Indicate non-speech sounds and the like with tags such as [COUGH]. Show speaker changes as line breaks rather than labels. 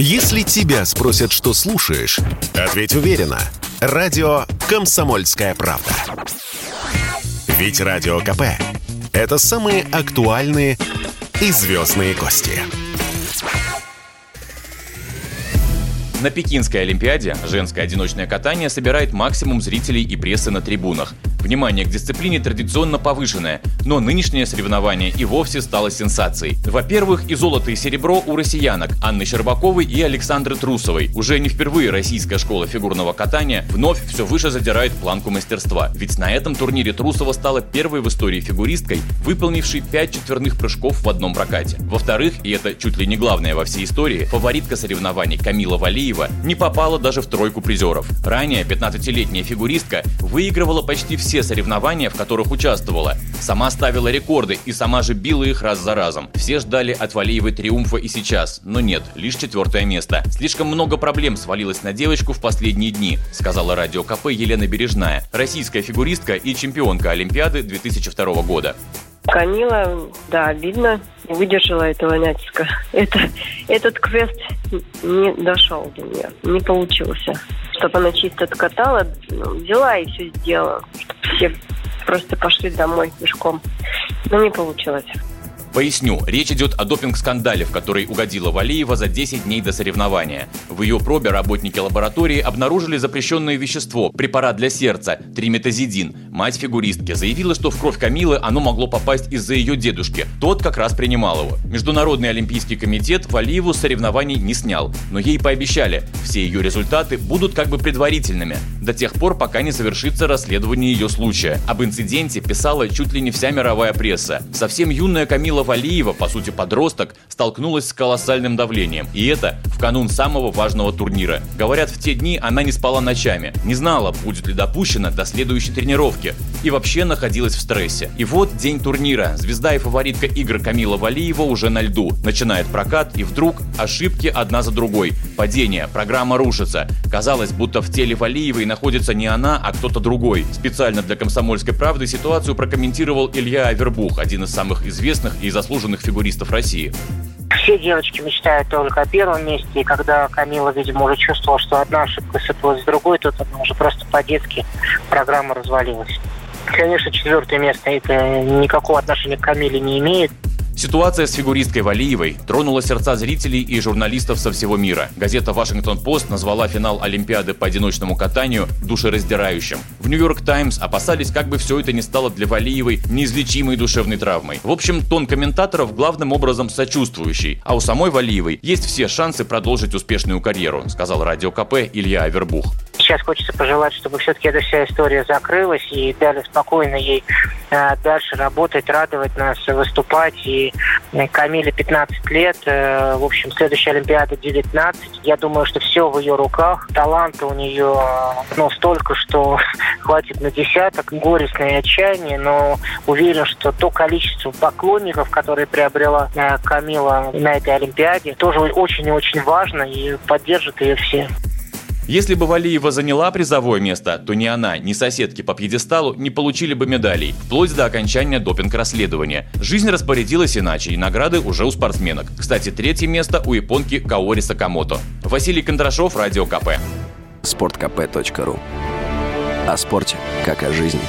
Если тебя спросят, что слушаешь, ответь уверенно. Радио «Комсомольская правда». Ведь Радио КП – это самые актуальные и звездные гости.
На Пекинской Олимпиаде женское одиночное катание собирает максимум зрителей и прессы на трибунах. Внимание к дисциплине традиционно повышенное, но нынешнее соревнование и вовсе стало сенсацией. Во-первых, и золото, и серебро у россиянок Анны Щербаковой и Александры Трусовой. Уже не впервые российская школа фигурного катания вновь все выше задирает планку мастерства. Ведь на этом турнире Трусова стала первой в истории фигуристкой, выполнившей 5 четверных прыжков в одном прокате. Во-вторых, и это чуть ли не главное во всей истории, фаворитка соревнований Камила Валиева не попала даже в тройку призеров. Ранее 15-летняя фигуристка выигрывала почти все все соревнования, в которых участвовала. Сама ставила рекорды и сама же била их раз за разом. Все ждали от Валиевой триумфа и сейчас, но нет, лишь четвертое место. Слишком много проблем свалилось на девочку в последние дни, сказала радио КП Елена Бережная, российская фигуристка и чемпионка Олимпиады 2002 года.
Камила, да, обидно, не выдержала этого натиска. Это, этот квест не дошел до нее, не получился. Чтобы она чисто откатала, ну, взяла и все сделала, чтобы все просто пошли домой пешком. Но не получилось.
Поясню, речь идет о допинг-скандале, в который угодила Валиева за 10 дней до соревнования. В ее пробе работники лаборатории обнаружили запрещенное вещество – препарат для сердца – триметазидин. Мать фигуристки заявила, что в кровь Камилы оно могло попасть из-за ее дедушки. Тот как раз принимал его. Международный олимпийский комитет Валиеву с соревнований не снял, но ей пообещали – все ее результаты будут как бы предварительными, до тех пор, пока не завершится расследование ее случая. Об инциденте писала чуть ли не вся мировая пресса. Совсем юная Камила Валиева, по сути подросток, столкнулась с колоссальным давлением. И это в канун самого важного турнира. Говорят, в те дни она не спала ночами, не знала, будет ли допущена до следующей тренировки. И вообще находилась в стрессе. И вот день турнира. Звезда и фаворитка игр Камила Валиева уже на льду. Начинает прокат, и вдруг ошибки одна за другой. Падение, программа рушится. Казалось, будто в теле Валиевой находится не она, а кто-то другой. Специально для «Комсомольской правды» ситуацию прокомментировал Илья Авербух, один из самых известных и заслуженных фигуристов России.
Все девочки мечтают только о первом месте, и когда Камила, видимо, уже чувствовала, что одна ошибка сыпалась с другой, то она уже просто по-детски программа развалилась. Конечно, четвертое место это никакого отношения к Камиле не имеет.
Ситуация с фигуристкой Валиевой тронула сердца зрителей и журналистов со всего мира. Газета «Вашингтон-Пост» назвала финал Олимпиады по одиночному катанию душераздирающим. В «Нью-Йорк Таймс» опасались, как бы все это не стало для Валиевой неизлечимой душевной травмой. В общем, тон комментаторов главным образом сочувствующий, а у самой Валиевой есть все шансы продолжить успешную карьеру, сказал радио КП Илья Авербух
сейчас хочется пожелать, чтобы все-таки эта вся история закрылась и дали спокойно ей э, дальше работать, радовать нас, выступать. И э, Камиле 15 лет, э, в общем, следующая Олимпиада 19. Я думаю, что все в ее руках. Таланта у нее ну, столько, что [LAUGHS] хватит на десяток. Горестное отчаяние, но уверен, что то количество поклонников, которые приобрела Камила на этой Олимпиаде, тоже очень и очень важно и поддержат ее все.
Если бы Валиева заняла призовое место, то ни она, ни соседки по пьедесталу не получили бы медалей, вплоть до окончания допинг-расследования. Жизнь распорядилась иначе, и награды уже у спортсменок. Кстати, третье место у японки Каори Сакамото. Василий Кондрашов, Радио КП.
Спорткп.ру О спорте, как о жизни.